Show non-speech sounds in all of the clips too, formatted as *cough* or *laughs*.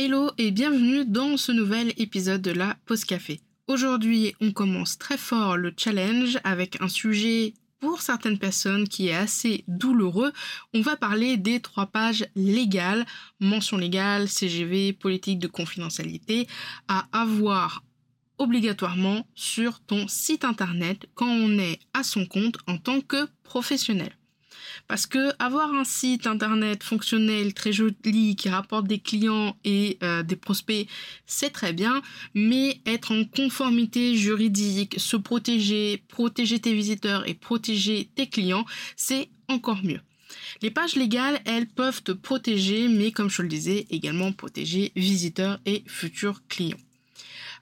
Hello et bienvenue dans ce nouvel épisode de la Pause Café. Aujourd'hui, on commence très fort le challenge avec un sujet pour certaines personnes qui est assez douloureux. On va parler des trois pages légales, mention légale, CGV, politique de confidentialité, à avoir obligatoirement sur ton site internet quand on est à son compte en tant que professionnel. Parce que avoir un site internet fonctionnel, très joli, qui rapporte des clients et euh, des prospects, c'est très bien, mais être en conformité juridique, se protéger, protéger tes visiteurs et protéger tes clients, c'est encore mieux. Les pages légales, elles peuvent te protéger, mais comme je le disais, également protéger visiteurs et futurs clients.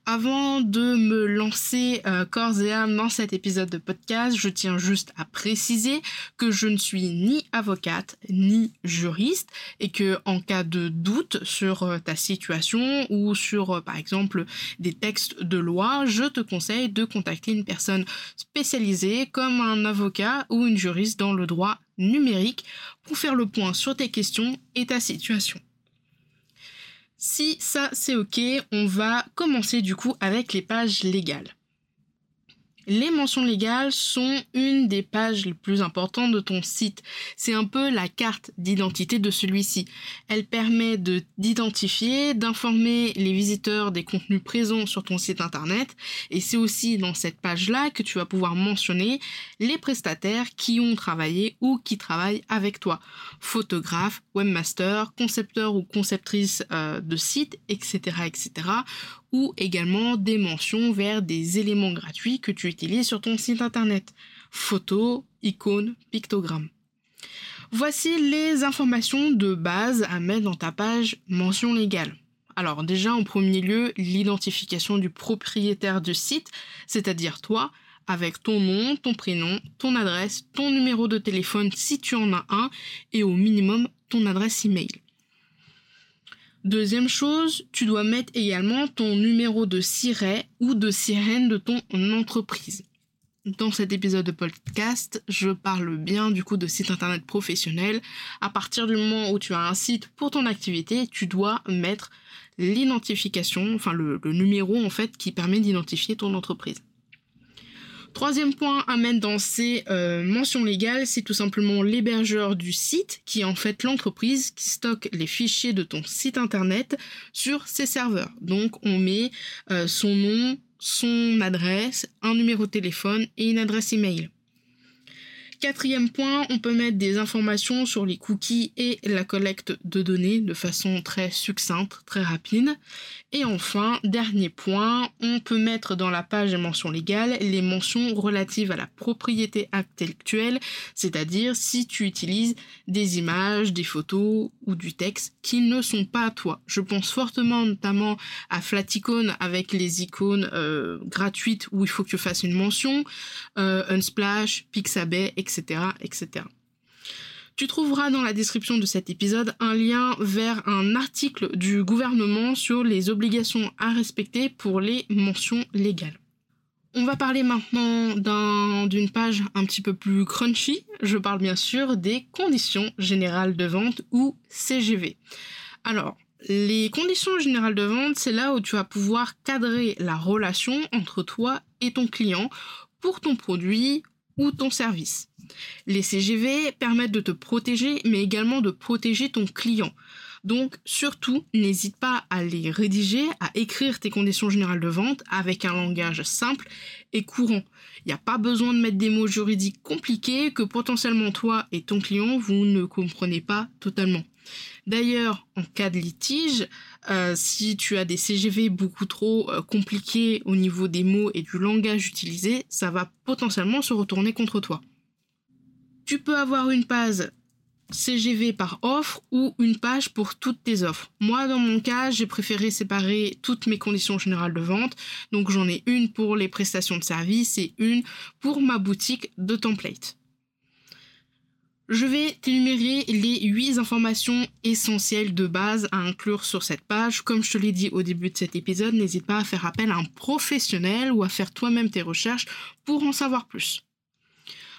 Avant de me lancer euh, corps et âme dans cet épisode de podcast, je tiens juste à préciser que je ne suis ni avocate ni juriste et que en cas de doute sur euh, ta situation ou sur euh, par exemple des textes de loi, je te conseille de contacter une personne spécialisée comme un avocat ou une juriste dans le droit numérique pour faire le point sur tes questions et ta situation. Si ça c'est ok, on va commencer du coup avec les pages légales. Les mentions légales sont une des pages les plus importantes de ton site. C'est un peu la carte d'identité de celui-ci. Elle permet de d'identifier, d'informer les visiteurs des contenus présents sur ton site internet et c'est aussi dans cette page-là que tu vas pouvoir mentionner les prestataires qui ont travaillé ou qui travaillent avec toi. Photographe, webmaster, concepteur ou conceptrice euh, de site, etc., etc ou également des mentions vers des éléments gratuits que tu utilises sur ton site internet. Photos, icônes, pictogrammes. Voici les informations de base à mettre dans ta page mention légale. Alors déjà en premier lieu, l'identification du propriétaire du site, c'est-à-dire toi, avec ton nom, ton prénom, ton adresse, ton numéro de téléphone si tu en as un, et au minimum ton adresse email. Deuxième chose, tu dois mettre également ton numéro de siret ou de sirène de ton entreprise. Dans cet épisode de podcast, je parle bien du coup de site internet professionnel. À partir du moment où tu as un site pour ton activité, tu dois mettre l'identification, enfin le, le numéro en fait qui permet d'identifier ton entreprise. Troisième point à mettre dans ces euh, mentions légales, c'est tout simplement l'hébergeur du site, qui est en fait l'entreprise qui stocke les fichiers de ton site internet sur ses serveurs. Donc on met euh, son nom, son adresse, un numéro de téléphone et une adresse email. Quatrième point, on peut mettre des informations sur les cookies et la collecte de données de façon très succincte, très rapide. Et enfin, dernier point, on peut mettre dans la page des mentions légales les mentions relatives à la propriété intellectuelle, c'est-à-dire si tu utilises des images, des photos ou du texte qui ne sont pas à toi. Je pense fortement notamment à Flaticone avec les icônes euh, gratuites où il faut que tu fasses une mention, euh, Unsplash, Pixabay, etc etc., etc. Tu trouveras dans la description de cet épisode un lien vers un article du gouvernement sur les obligations à respecter pour les mentions légales. On va parler maintenant d'une page un petit peu plus crunchy. Je parle bien sûr des conditions générales de vente ou CGV. Alors, les conditions générales de vente, c'est là où tu vas pouvoir cadrer la relation entre toi et ton client pour ton produit ou ton service. Les CGV permettent de te protéger, mais également de protéger ton client. Donc surtout, n'hésite pas à les rédiger, à écrire tes conditions générales de vente avec un langage simple et courant. Il n'y a pas besoin de mettre des mots juridiques compliqués que potentiellement toi et ton client, vous ne comprenez pas totalement. D'ailleurs, en cas de litige, euh, si tu as des CGV beaucoup trop euh, compliqués au niveau des mots et du langage utilisé, ça va potentiellement se retourner contre toi. Tu peux avoir une page CGV par offre ou une page pour toutes tes offres. Moi, dans mon cas, j'ai préféré séparer toutes mes conditions générales de vente. Donc, j'en ai une pour les prestations de service et une pour ma boutique de template. Je vais t'énumérer les 8 informations essentielles de base à inclure sur cette page. Comme je te l'ai dit au début de cet épisode, n'hésite pas à faire appel à un professionnel ou à faire toi-même tes recherches pour en savoir plus.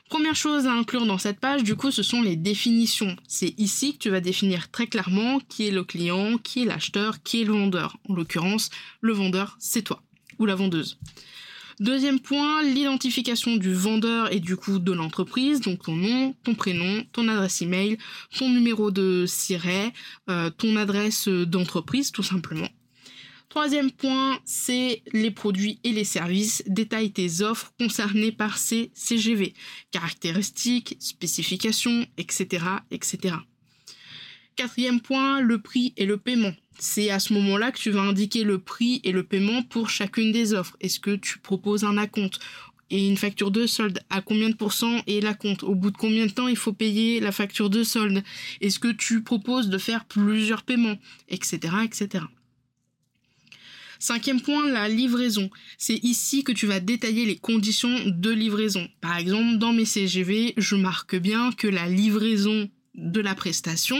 Première chose à inclure dans cette page, du coup, ce sont les définitions. C'est ici que tu vas définir très clairement qui est le client, qui est l'acheteur, qui est le vendeur. En l'occurrence, le vendeur, c'est toi ou la vendeuse. Deuxième point, l'identification du vendeur et du coup de l'entreprise, donc ton nom, ton prénom, ton adresse email, ton numéro de siret, euh, ton adresse d'entreprise tout simplement. Troisième point, c'est les produits et les services. Détaille tes offres concernées par ces CGV, caractéristiques, spécifications, etc., etc. Quatrième point, le prix et le paiement. C'est à ce moment-là que tu vas indiquer le prix et le paiement pour chacune des offres. Est-ce que tu proposes un acompte et une facture de solde? À combien de pourcents et la compte? Au bout de combien de temps il faut payer la facture de solde? Est-ce que tu proposes de faire plusieurs paiements? Etc. etc. Cinquième point, la livraison. C'est ici que tu vas détailler les conditions de livraison. Par exemple, dans mes CGV, je marque bien que la livraison de la prestation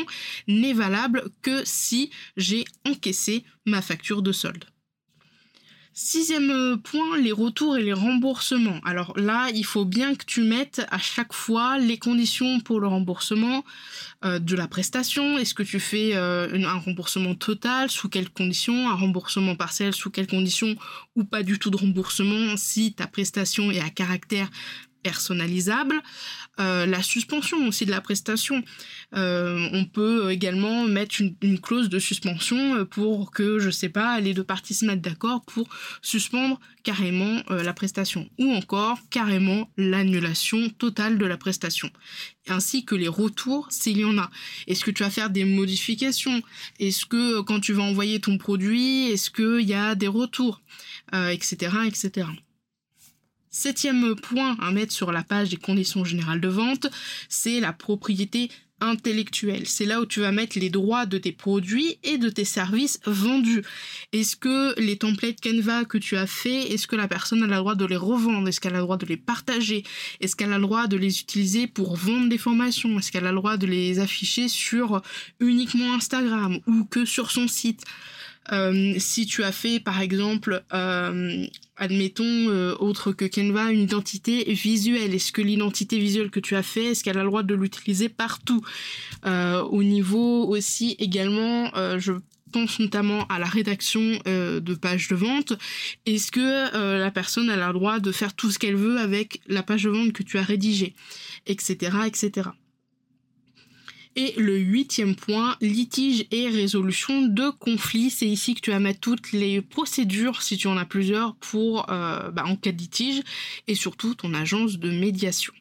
n'est valable que si j'ai encaissé ma facture de solde. Sixième euh, point, les retours et les remboursements. Alors là, il faut bien que tu mettes à chaque fois les conditions pour le remboursement euh, de la prestation. Est-ce que tu fais euh, un remboursement total? Sous quelles conditions? Un remboursement partiel Sous quelles conditions? Ou pas du tout de remboursement si ta prestation est à caractère personnalisable, euh, la suspension aussi de la prestation. Euh, on peut également mettre une, clause de suspension pour que, je sais pas, les deux parties se mettent d'accord pour suspendre carrément euh, la prestation ou encore carrément l'annulation totale de la prestation ainsi que les retours s'il y en a. Est-ce que tu vas faire des modifications? Est-ce que quand tu vas envoyer ton produit, est-ce qu'il y a des retours? Etc. etc. Septième point à mettre sur la page des conditions générales de vente, c'est la propriété intellectuelle. C'est là où tu vas mettre les droits de tes produits et de tes services vendus. Est-ce que les templates Canva que tu as fait, est-ce que la personne a le droit de les revendre? Est-ce qu'elle a le droit de les partager? Est-ce qu'elle a le droit de les utiliser pour vendre des formations? Est-ce qu'elle a le droit de les afficher sur uniquement Instagram ou que sur son site? Euh, si tu as fait par exemple euh, admettons euh, autre que Canva une identité visuelle est-ce que l'identité visuelle que tu as fait est-ce qu'elle a le droit de l'utiliser partout? Au niveau aussi également je pense notamment à la rédaction de pages de vente est-ce que la personne a le droit de faire tout ce qu'elle veut avec la page de vente que tu as rédigée etc etc et le huitième point, litige et résolution de conflits. C'est ici que tu vas mettre toutes les procédures, si tu en as plusieurs, pour euh, bah, en cas de litige, et surtout ton agence de médiation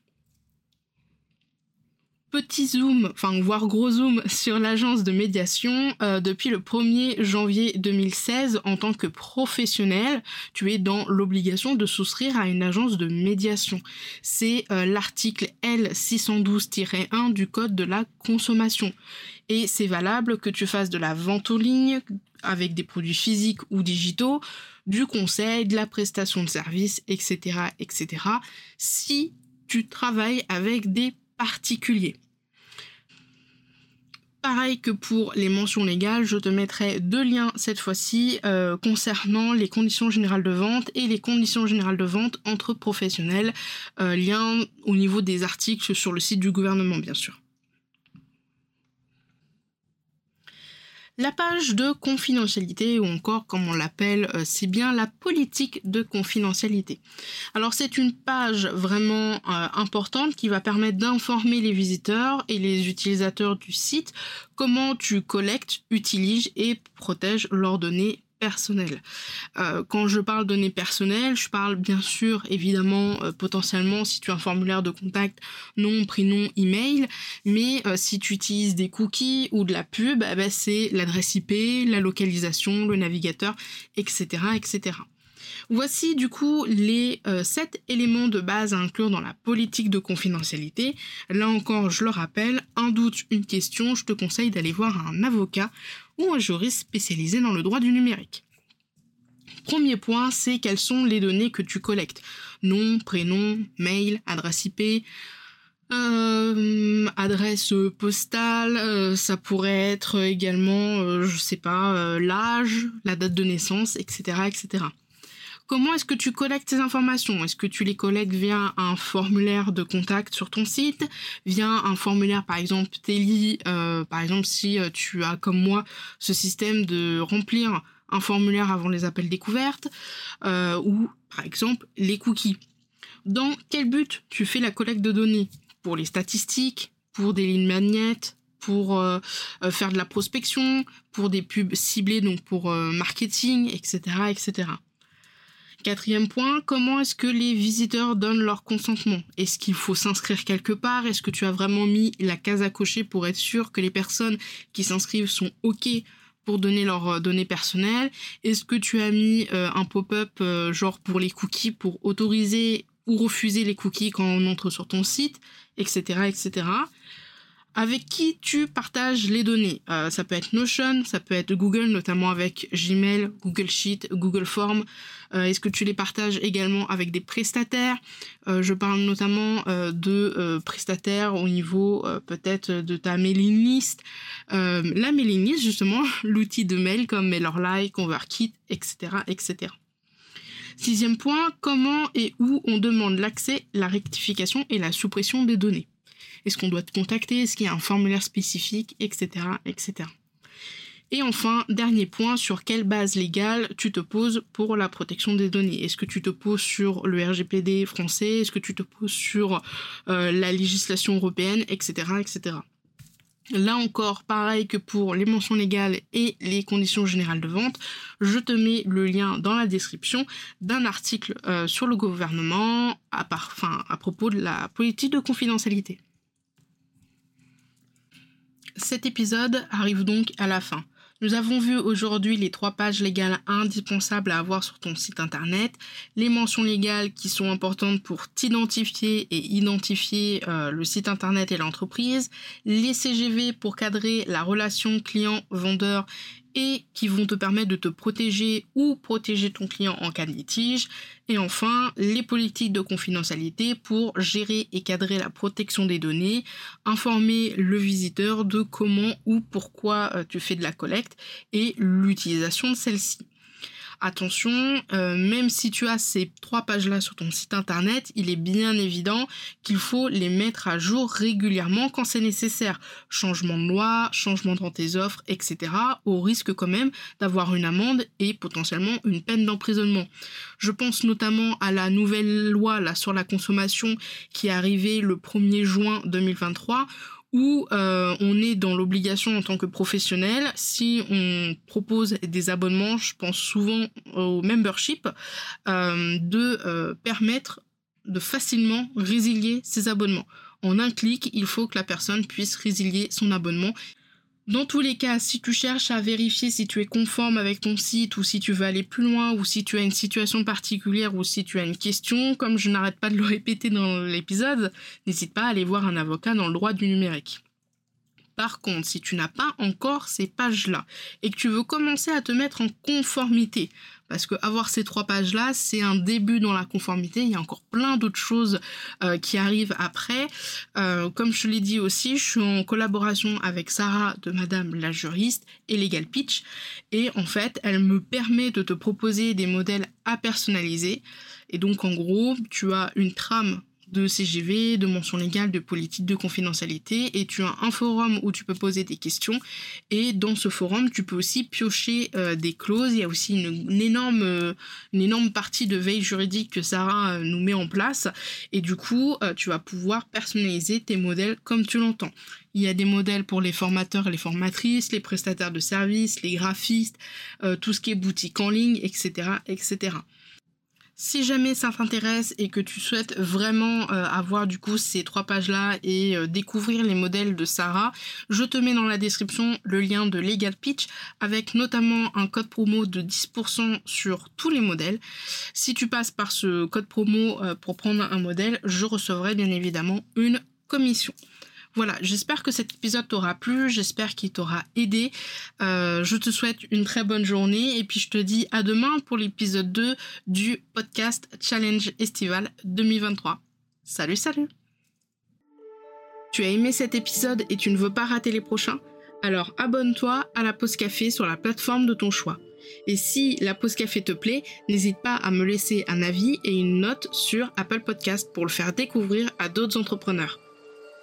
petit zoom, enfin voire gros zoom sur l'agence de médiation, euh, depuis le 1er janvier 2016, en tant que professionnel, tu es dans l'obligation de souscrire à une agence de médiation. C'est euh, l'article L612-1 du Code de la consommation. Et c'est valable que tu fasses de la vente en ligne avec des produits physiques ou digitaux, du conseil, de la prestation de services, etc., etc., si tu travailles avec des particuliers. Pareil que pour les mentions légales, je te mettrai deux liens cette fois-ci euh, concernant les conditions générales de vente et les conditions générales de vente entre professionnels, euh, lien au niveau des articles sur le site du gouvernement bien sûr. La page de confidentialité, ou encore comme on l'appelle, euh, c'est bien la politique de confidentialité. Alors c'est une page vraiment euh, importante qui va permettre d'informer les visiteurs et les utilisateurs du site comment tu collectes, utilises et protèges leurs données personnel. Euh, quand je parle données personnelles, je parle bien sûr évidemment euh, potentiellement si tu as un formulaire de contact, nom, prénom, email, mais euh, si tu utilises des cookies ou de la pub, eh ben, c'est l'adresse IP, la localisation, le navigateur, etc. etc. Voici du coup les 7 éléments de base à inclure dans la politique de confidentialité. Là encore, je le rappelle, un doute, une question, je te conseille d'aller voir un avocat ou un juriste spécialisé dans le droit du numérique. Premier point, c'est quelles sont les données que tu collectes. Nom, prénom, mail, adresse IP, euh, adresse postale, euh, ça pourrait être également, euh, je sais pas, l'âge, la date de naissance, etc., etc. Comment est-ce que tu collectes ces informations? Est-ce que tu les collectes via un formulaire de contact sur ton site, via un formulaire par exemple Teli, euh, par exemple si euh, tu as comme moi ce système de remplir un formulaire avant les appels découvertes, euh, ou par exemple les cookies? Dans quel but tu fais la collecte de données? Pour les statistiques, pour des lignes magnettes, pour faire de la prospection, pour des pubs ciblées, donc pour marketing, etc., etc. Quatrième point, comment est-ce que les visiteurs donnent leur consentement? Est-ce qu'il faut s'inscrire quelque part? Est-ce que tu as vraiment mis la case à cocher pour être sûr que les personnes qui s'inscrivent sont OK pour donner leurs euh, données personnelles? Est-ce que tu as mis euh, un pop-up euh, genre pour les cookies pour autoriser ou refuser les cookies quand on entre sur ton site, etc., etc avec qui tu partages les données. Euh, ça peut être Notion, ça peut être Google, notamment avec Gmail, Google Sheet, Google Form. Euh, est-ce que tu les partages également avec des prestataires? Euh, Je parle notamment de prestataires au niveau peut-être de ta mailing list. la mailing list, justement, *laughs* l'outil de mail comme MailerLite, ConvertKit, etc., etc. Sixième point, comment et où on demande l'accès, la rectification et la suppression des données. Est-ce qu'on doit te contacter? Est-ce qu'il y a un formulaire spécifique? Etc. Et enfin, dernier point, sur quelle base légale tu te poses pour la protection des données? Est-ce que tu te poses sur le RGPD français? Est-ce que tu te poses sur euh, la législation européenne? Etc. etc. Là encore, pareil que pour les mentions légales et les conditions générales de vente, je te mets le lien dans la description d'un article euh, sur le gouvernement à propos de la politique de confidentialité. Cet épisode arrive donc à la fin. Nous avons vu aujourd'hui les trois pages légales indispensables à avoir sur ton site internet, les mentions légales qui sont importantes pour t'identifier et identifier euh, le site internet et l'entreprise, les CGV pour cadrer la relation client-vendeur et qui vont te permettre de te protéger ou protéger ton client en cas de litige. Et enfin, les politiques de confidentialité pour gérer et cadrer la protection des données, informer le visiteur de comment ou pourquoi euh, tu fais de la collecte et l'utilisation de celle-ci. Attention, euh, même si tu as ces trois pages-là sur ton site internet, il est bien évident qu'il faut les mettre à jour régulièrement quand c'est nécessaire. Changement de loi, changement dans tes offres, etc. Au risque quand même d'avoir une amende et potentiellement une peine d'emprisonnement. Je pense notamment à la nouvelle loi sur la consommation qui est arrivée le 1er juin 2023 où euh, on est dans l'obligation en tant que professionnel, si on propose des abonnements, je pense souvent au membership, euh, de euh, permettre de facilement résilier ses abonnements. En un clic, il faut que la personne puisse résilier son abonnement dans tous les cas, si tu cherches à vérifier si tu es conforme avec ton site ou si tu veux aller plus loin ou si tu as une situation particulière ou si tu as une question, comme je n'arrête pas de le répéter dans l'épisode, n'hésite pas à aller voir un avocat dans le droit du numérique. Par contre, si tu n'as pas encore ces pages-là et que tu veux commencer à te mettre en conformité, parce que avoir ces trois pages-là, c'est un début dans la conformité. Il y a encore plein d'autres choses euh, qui arrivent après. Euh, comme je l'ai dit aussi, je suis en collaboration avec Sarah de Madame la juriste et Legal Pitch. Et en fait, elle me permet de te proposer des modèles à personnaliser. Et donc, en gros, tu as une trame de CGV, de mention légale, de politique de confidentialité et tu as un forum où tu peux poser des questions et dans ce forum tu peux aussi piocher euh, des clauses. Il y a aussi une, énorme, euh, une énorme partie de veille juridique que Sarah euh, nous met en place et du coup tu vas pouvoir personnaliser tes modèles comme tu l'entends. Il y a des modèles pour les formateurs les formatrices, les prestataires de services, les graphistes, tout ce qui est boutique en ligne, etc., etc. Si jamais ça t'intéresse et que tu souhaites vraiment euh, avoir du coup ces trois pages-là et euh, découvrir les modèles de Sarah, je te mets dans la description le lien de Legal Pitch avec notamment un code promo de 10% sur tous les modèles. Si tu passes par ce code promo euh, pour prendre un modèle, je recevrai bien évidemment une commission. Voilà, j'espère que cet épisode t'aura plu, j'espère qu'il t'aura aidé. Euh, je te souhaite une très bonne journée et puis je te dis à demain pour l'épisode 2 du podcast Challenge Estival 2023. Salut, salut Tu as aimé cet épisode et tu ne veux pas rater les prochains? Alors abonne-toi à la pause café sur la plateforme de ton choix. Et si la pause café te plaît, n'hésite pas à me laisser un avis et une note sur Apple Podcast pour le faire découvrir à d'autres entrepreneurs.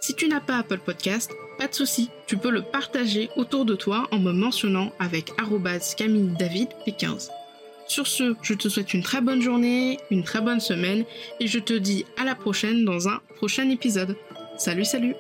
Si tu n'as pas Apple Podcast, pas de souci, tu peux le partager autour de toi en me mentionnant avec Camille David 15. Sur ce, je te souhaite une très bonne journée, une très bonne semaine et je te dis à la prochaine dans un prochain épisode. Salut salut